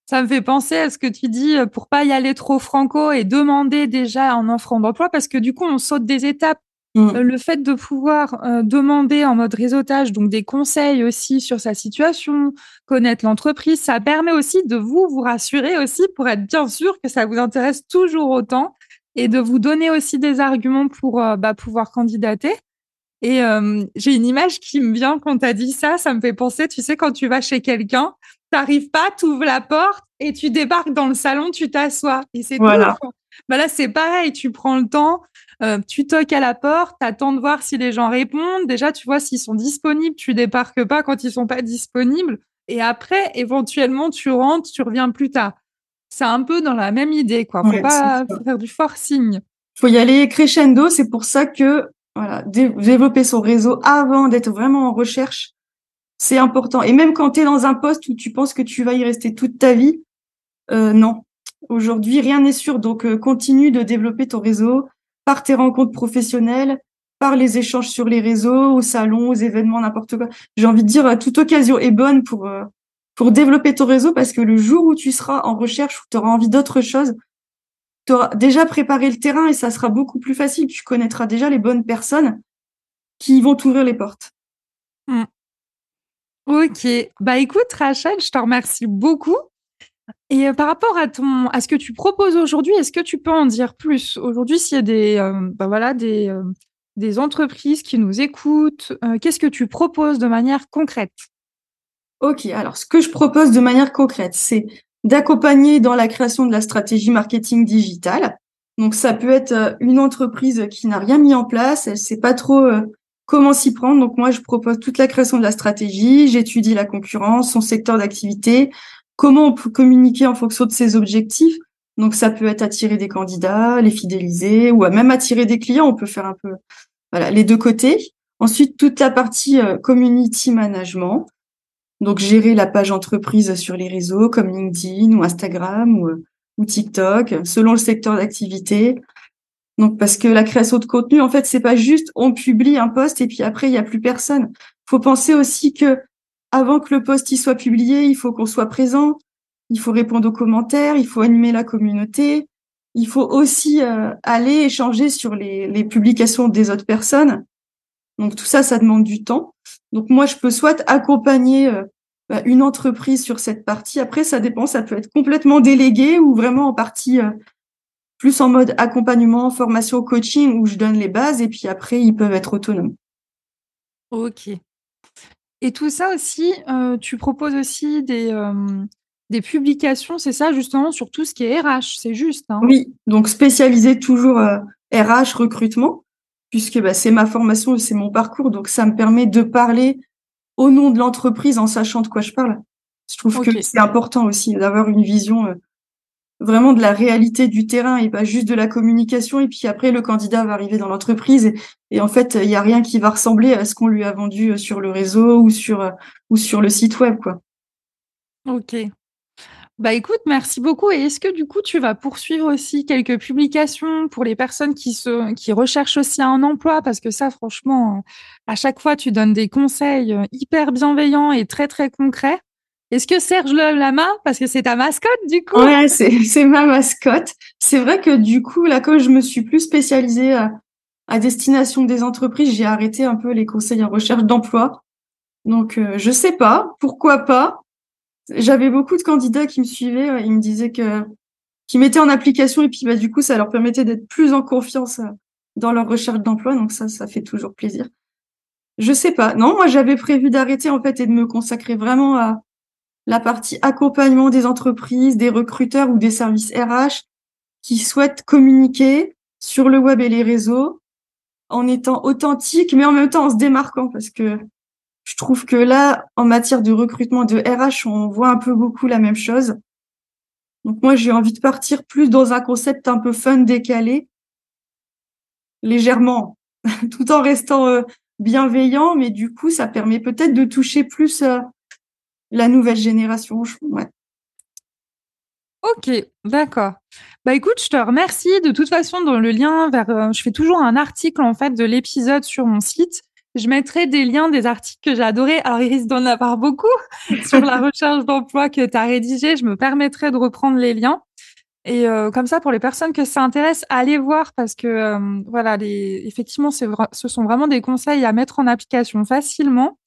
Ça me fait penser à ce que tu dis euh, pour pas y aller trop franco et demander déjà en offrant d'emploi parce que du coup on saute des étapes. Mm. Euh, Le fait de pouvoir euh, demander en mode réseautage donc des conseils aussi sur sa situation, connaître l'entreprise, ça permet aussi de vous vous rassurer aussi pour être bien sûr que ça vous intéresse toujours autant et de vous donner aussi des arguments pour euh, bah, pouvoir candidater. Et euh, j'ai une image qui me vient quand tu as dit ça, ça me fait penser, tu sais, quand tu vas chez quelqu'un, t'arrives pas, tu ouvres la porte et tu débarques dans le salon, tu t'assois. Et c'est Voilà. tout. Bah là, c'est pareil, tu prends le temps euh, tu toques à la porte, attends de voir si les gens répondent. Déjà, tu vois s'ils sont disponibles, tu débarques pas quand ils sont pas disponibles. Et après, éventuellement, tu rentres, tu reviens plus tard. C'est un peu dans la même idée, quoi. Faut pas faire du forcing. Faut y aller crescendo. C'est pour ça que voilà, développer son réseau avant d'être vraiment en recherche, c'est important. Et même quand tu es dans un poste où tu penses que tu vas y rester toute ta vie, euh, non. Aujourd'hui, rien n'est sûr. Donc, euh, continue de développer ton réseau par tes rencontres professionnelles, par les échanges sur les réseaux, au salon, aux événements, n'importe quoi. J'ai envie de dire, toute occasion est bonne pour euh, pour développer ton réseau parce que le jour où tu seras en recherche, où tu auras envie d'autre chose, tu auras déjà préparé le terrain et ça sera beaucoup plus facile. Tu connaîtras déjà les bonnes personnes qui vont t'ouvrir les portes. Mmh. Ok. Bah écoute, Rachel, je te remercie beaucoup. Et euh, par rapport à ton, à ce que tu proposes aujourd'hui, est-ce que tu peux en dire plus? Aujourd'hui s'il y a des, bah voilà, des, euh, des entreprises qui nous écoutent, qu'est-ce que tu proposes de manière concrète? Ok, alors ce que je propose de manière concrète, c'est d'accompagner dans la création de la stratégie marketing digitale. Donc ça peut être une entreprise qui n'a rien mis en place, elle sait pas trop comment s'y prendre. Donc moi je propose toute la création de la stratégie, j'étudie la concurrence, son secteur d'activité, comment on peut communiquer en fonction de ses objectifs. Donc ça peut être attirer des candidats, les fidéliser ou même attirer des clients. On peut faire un peu voilà les deux côtés. Ensuite toute la partie community management. Donc gérer la page entreprise sur les réseaux comme LinkedIn ou Instagram ou, ou TikTok, selon le secteur d'activité. Donc parce que la création de contenu, en fait, c'est pas juste on publie un post et puis après il y a plus personne. Faut penser aussi que avant que le post y soit publié, il faut qu'on soit présent, il faut répondre aux commentaires, il faut animer la communauté, il faut aussi euh, aller échanger sur les, les publications des autres personnes. Donc tout ça, ça demande du temps. Donc moi, je peux soit accompagner euh, bah, une entreprise sur cette partie. Après, ça dépend, ça peut être complètement délégué ou vraiment en partie euh, plus en mode accompagnement, formation, coaching, où je donne les bases et puis après, ils peuvent être autonomes. Ok. Et tout ça aussi, euh, tu proposes aussi des, des publications, c'est ça justement, sur tout ce qui est RH, c'est juste. Hein? Oui, donc spécialisé toujours RH, recrutement puisque bah, c'est ma formation, c'est mon parcours, donc ça me permet de parler au nom de l'entreprise en sachant de quoi je parle. Je trouve que c'est important aussi d'avoir une vision euh, vraiment de la réalité du terrain et pas juste de la communication. Et puis après, le candidat va arriver dans l'entreprise et, en fait, il n'y a rien qui va ressembler à ce qu'on lui a vendu euh, sur le réseau ou sur, euh, ou sur le site web. Quoi. Ok. Bah écoute, merci beaucoup. Et est-ce que du coup, tu vas poursuivre aussi quelques publications pour les personnes qui recherchent aussi un emploi? Parce que ça, franchement, à chaque fois, tu donnes des conseils euh, hyper bienveillants et très, très concrets. Est-ce que Serge la main? Parce que c'est ta mascotte, du coup. Ouais, c'est, ma mascotte. C'est vrai que du coup, là, quand je me suis plus spécialisée à, à destination des entreprises, j'ai arrêté un peu les conseils en recherche d'emploi. Donc, euh, je sais pas, pourquoi pas? J'avais beaucoup de candidats qui me suivaient, ils me disaient que qui mettaient en application et puis bah du coup ça leur permettait d'être plus en confiance euh, dans leur recherche d'emploi donc ça ça fait toujours plaisir. Je sais pas. Non, moi j'avais prévu d'arrêter en fait et de me consacrer vraiment à la partie accompagnement des entreprises, des recruteurs ou des services RH qui souhaitent communiquer sur le web et les réseaux en étant authentique mais en même temps en se démarquant parce que je trouve que là, en matière de recrutement de RH, on voit un peu beaucoup la même chose. Donc moi, j'ai envie de partir plus dans un concept un peu fun, décalé, légèrement, [laughs] tout en restant euh, bienveillant, mais du coup, ça permet peut-être de toucher plus euh, la nouvelle génération. Ouais. Ok, d'accord. Bah écoute, je te remercie. De toute façon, dans le lien vers, euh, je fais toujours un article en fait de l'épisode sur mon site. Je mettrai des liens des articles que j'ai adorés. Alors, il risque d'en avoir beaucoup [laughs] sur la recherche d'emploi que tu as rédigé. Je me permettrai de reprendre les liens. Et euh, comme ça, pour les personnes que ça intéresse, allez voir parce que euh, voilà, effectivement, ce sont vraiment des conseils à mettre en application facilement.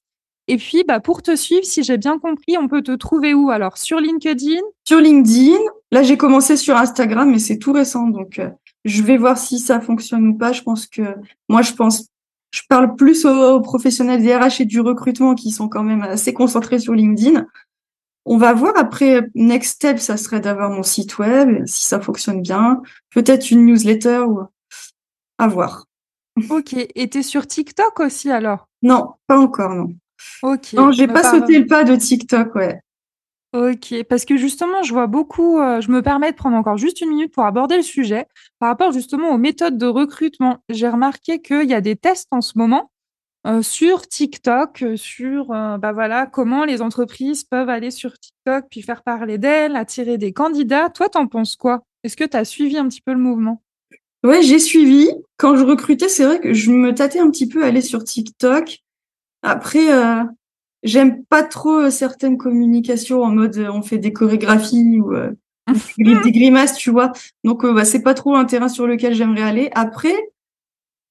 Et puis, bah, pour te suivre, si j'ai bien compris, on peut te trouver où alors? Sur LinkedIn? Sur LinkedIn. Là, j'ai commencé sur Instagram, mais c'est tout récent, donc euh, je vais voir si ça fonctionne ou pas. Je pense que moi, je pense je parle plus aux, professionnels des RH et du recrutement qui sont quand même assez concentrés sur LinkedIn. On va voir après, next step, ça serait d'avoir mon site web, si ça fonctionne bien, peut-être une newsletter ou À voir. Ok. Et tu es sur TikTok aussi alors? Non, pas encore, non. Ok. Non, j'ai pas sauté le pas de TikTok, ouais. Ok, parce que justement, je vois beaucoup, euh, je me permets de prendre encore juste une minute pour aborder le sujet par rapport justement aux méthodes de recrutement. J'ai remarqué qu'il y a des tests en ce moment euh, sur TikTok, sur euh, bah voilà, comment les entreprises peuvent aller sur TikTok puis faire parler d'elles, attirer des candidats. Toi, t'en penses quoi? Est-ce que tu as suivi un petit peu le mouvement? Ouais, j'ai suivi. Quand je recrutais, c'est vrai que je me tâtais un petit peu à aller sur TikTok. Après, J'aime pas trop euh, certaines communications en mode euh, on fait des chorégraphies ou euh, [laughs] des grimaces, tu vois. Donc bah, c'est pas trop un terrain sur lequel j'aimerais aller. Après,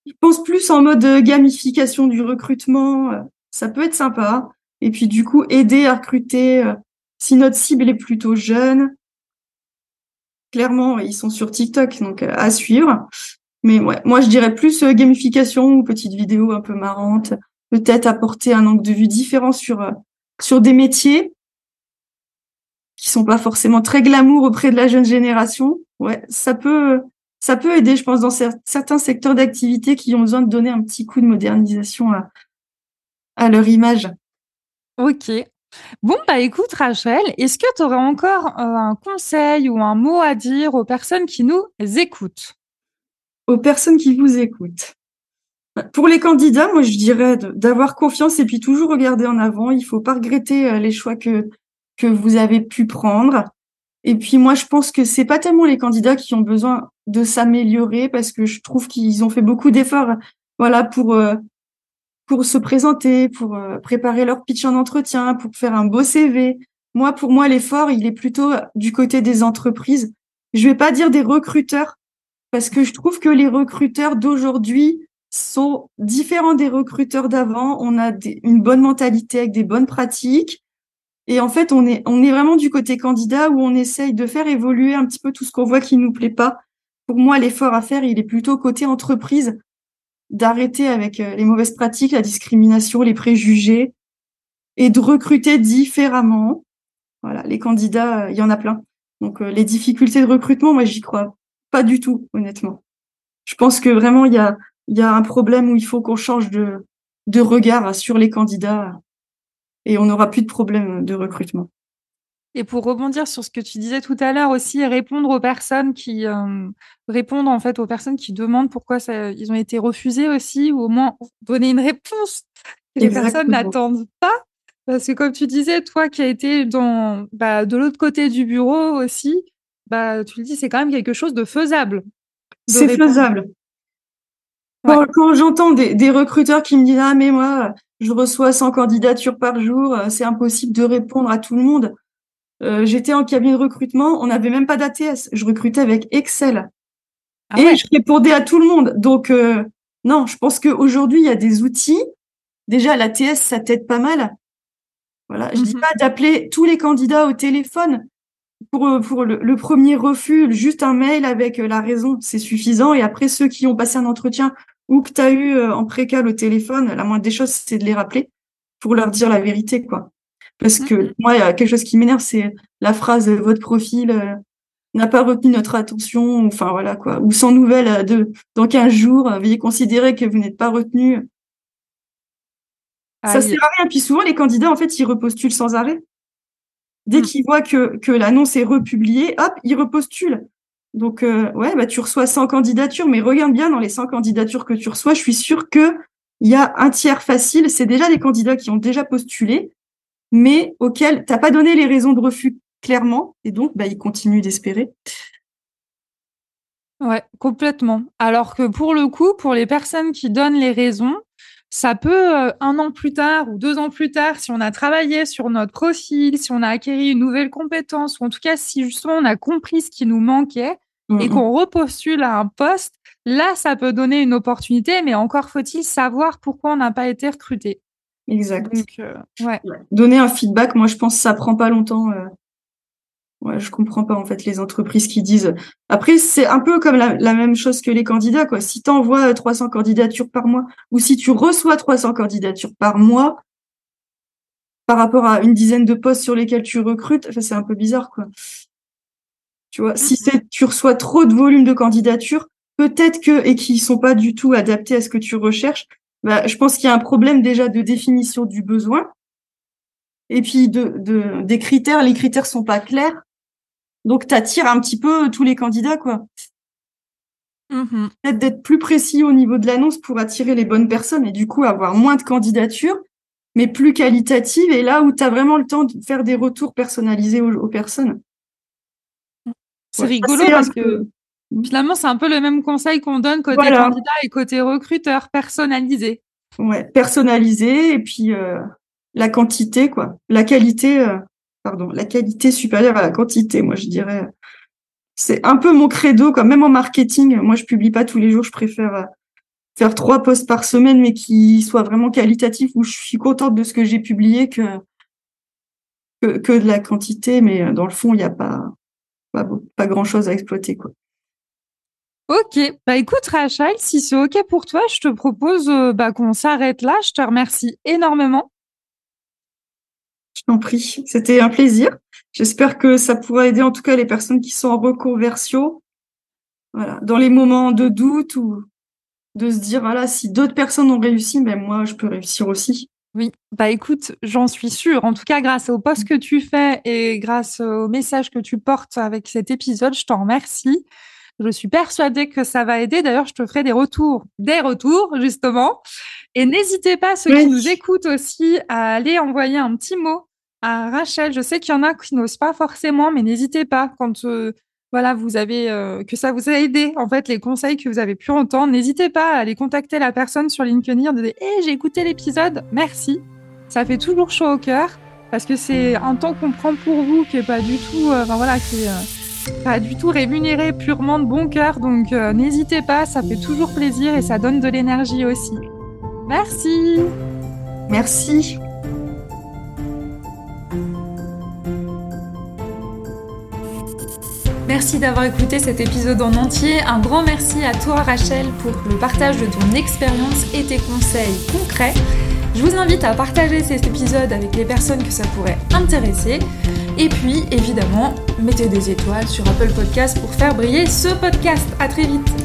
je pense plus en mode gamification du recrutement. ça peut être sympa. Et puis du coup aider à recruter. si notre cible est plutôt jeune, clairement ils sont sur TikTok, donc à suivre. Mais ouais, moi je dirais plus gamification ou petite vidéo un peu marrante peut-être apporter un angle de vue différent sur, euh, sur des métiers qui sont pas forcément très glamour auprès de la jeune génération. Ouais, ça peut, ça peut aider, je pense, dans certains secteurs d'activité qui ont besoin de donner un petit coup de modernisation à, à leur image. Ok. Bon, bah écoute, Rachel, est-ce que tu aurais encore euh, un conseil ou un mot à dire aux personnes qui nous écoutent? Aux personnes qui vous écoutent. Pour les candidats, moi je dirais d'avoir confiance et puis toujours regarder en avant. Il faut pas regretter euh, les choix que que vous avez pu prendre. Et puis moi je pense que c'est pas tellement les candidats qui ont besoin de s'améliorer parce que je trouve qu'ils ont fait beaucoup d'efforts, voilà, pour euh, pour se présenter, pour euh, préparer leur pitch en entretien, pour faire un beau CV. Moi, pour moi, l'effort, il est plutôt du côté des entreprises. Je vais pas dire des recruteurs, parce que je trouve que les recruteurs d'aujourd'hui sont différents des recruteurs d'avant. On a une bonne mentalité avec des bonnes pratiques. Et en fait, on est, on est vraiment du côté candidat où on essaye de faire évoluer un petit peu tout ce qu'on voit qui nous plaît pas. Pour moi, l'effort à faire, il est plutôt côté entreprise, d'arrêter avec euh, les mauvaises pratiques, la discrimination, les préjugés, et de recruter différemment. Voilà, les candidats, euh, il y en a plein. Donc, euh, les difficultés de recrutement, moi, j'y crois pas du tout, honnêtement. Je pense que vraiment, il y a il y a un problème où il faut qu'on change de, de regard sur les candidats et on n'aura plus de problème de recrutement. Et pour rebondir sur ce que tu disais tout à l'heure aussi, répondre aux personnes qui euh, répondre en fait aux personnes qui demandent pourquoi ça, ils ont été refusés aussi, ou au moins donner une réponse que les personnes n'attendent pas. Parce que comme tu disais, toi qui as été dans, bah, de l'autre côté du bureau aussi, bah, tu le dis, c'est quand même quelque chose de faisable. C'est faisable. Quand, j'entends des, recruteurs qui me disent ah mais moi je reçois 100 candidatures par jour, euh, c'est impossible de répondre à tout le monde. Euh, j'étais en cabinet de recrutement, on n'avait même pas d'ATS, je recrutais avec Excel ah et je répondais à tout le monde. Donc euh, non, je pense qu'aujourd'hui il y a des outils. Déjà l'ATS ça t'aide pas mal. Voilà, je dis mhm. pas d'appeler tous les candidats au téléphone pour, pour le, le, premier refus, juste un mail avec la raison, c'est suffisant. Et après, ceux qui ont passé un entretien ou que tu as eu euh, en précal au téléphone, la moindre des choses, c'est de les rappeler pour leur dire la vérité, quoi. Parce que mm-hmm. moi, il y a quelque chose qui m'énerve, c'est la phrase euh, votre profil euh, n'a pas retenu notre attention, enfin voilà quoi, ou sans nouvelles de dans 15 jours, veuillez considérer que vous n'êtes pas retenu. Ça sert à rien. Puis souvent, les candidats, en fait, ils repostulent sans arrêt. Dès mm. qu'ils voient que, que l'annonce est republiée, hop, ils repostulent. Donc, euh, ouais, bah, tu reçois 100 candidatures, mais regarde bien dans les 100 candidatures que tu reçois, je suis sûre que il y a un tiers facile. C'est déjà des candidats qui ont déjà postulé, mais auxquels t'as pas donné les raisons de refus clairement, et donc, bah, ils continuent d'espérer. Ouais, complètement. Alors que pour le coup, pour les personnes qui donnent les raisons, ça peut, euh, un an plus tard ou deux ans plus tard, si on a travaillé sur notre profil, si on a acquis une nouvelle compétence, ou en tout cas si justement on a compris ce qui nous manquait, Mmh, et mmh. qu'on repostule à un poste, là, ça peut donner une opportunité, mais encore faut-il savoir pourquoi on n'a pas été recruté. Exact. Euh, ouais. Donner un feedback, moi, je pense que ça prend pas longtemps. Euh... Ouais, je comprends pas en fait les entreprises qui disent. Après, c'est un peu comme la, même chose que les candidats, quoi. Si tu envoies 300 candidatures par mois, ou si tu reçois 300 candidatures par mois, par rapport à une dizaine de postes sur lesquels tu recrutes, c'est un peu bizarre, quoi. Tu vois, si tu reçois trop de volume de candidatures, peut-être que et qui sont pas du tout adaptés à ce que tu recherches, bah, je pense qu'il y a un problème déjà de définition du besoin. Et puis de, de des critères, les critères sont pas clairs. Donc tu attires un petit peu tous les candidats quoi. Mmh Peut-être d'être plus précis au niveau de l'annonce pour attirer les bonnes personnes et du coup avoir moins de candidatures mais plus qualitatives et là où tu as vraiment le temps de faire des retours personnalisés aux, personnes. C'est rigolo parce que finalement, c'est un peu le même conseil qu'on donne côté candidat et côté recruteur, personnalisé. Ouais, personnalisé et puis euh, la quantité, quoi. La qualité, euh, pardon, la qualité supérieure à la quantité, moi je dirais. C'est un peu mon credo, quoi. Même en marketing, moi je publie pas tous les jours, je préfère euh, faire trois posts par semaine, mais qui soient vraiment qualitatifs, où je suis contente de ce que j'ai publié que, que, de la quantité, mais dans le fond, il n'y a pas, pas, grand chose à exploiter, quoi. Ok, bah écoute Rachel, si c'est ok pour toi, je te propose euh, bah, qu'on s'arrête là. Je te remercie énormément. Je t'en prie, c'était un plaisir. J'espère que ça pourra aider en tout cas les personnes qui sont en reconversion, voilà, dans les moments de doute ou de se dire, voilà, si d'autres personnes ont réussi, ben moi, je peux réussir aussi. Oui, bah écoute, j'en suis sûre. En tout cas, grâce au post que tu fais et grâce au message que tu portes avec cet épisode, je t'en remercie. Je suis persuadée que ça va aider. D'ailleurs, je te ferai des retours, des retours, justement. Et n'hésitez pas, ceux qui nous écoutent aussi, à aller envoyer un petit mot à Rachel. Je sais qu'il y en a qui n'osent pas forcément, mais n'hésitez pas quand euh, voilà, vous avez euh, que ça vous a aidé en fait les conseils que vous avez pu entendre. N'hésitez pas à aller contacter la personne sur LinkedIn, de dire "Eh, j'ai écouté l'épisode, merci." Ça fait toujours chaud au cœur parce que c'est un temps qu'on prend pour vous qui est pas du tout, euh, enfin voilà, qui est euh, pas du tout rémunéré purement de bon cœur. Donc n'hésitez pas, ça fait toujours plaisir et ça donne de l'énergie aussi. Merci. Merci. Merci d'avoir écouté cet épisode en entier. Un grand merci à toi Rachel pour le partage de ton expérience et tes conseils concrets. Je vous invite à partager cet épisode avec les personnes que ça pourrait intéresser. Et puis, évidemment, mettez des étoiles sur Apple Podcast pour faire briller ce podcast. À très vite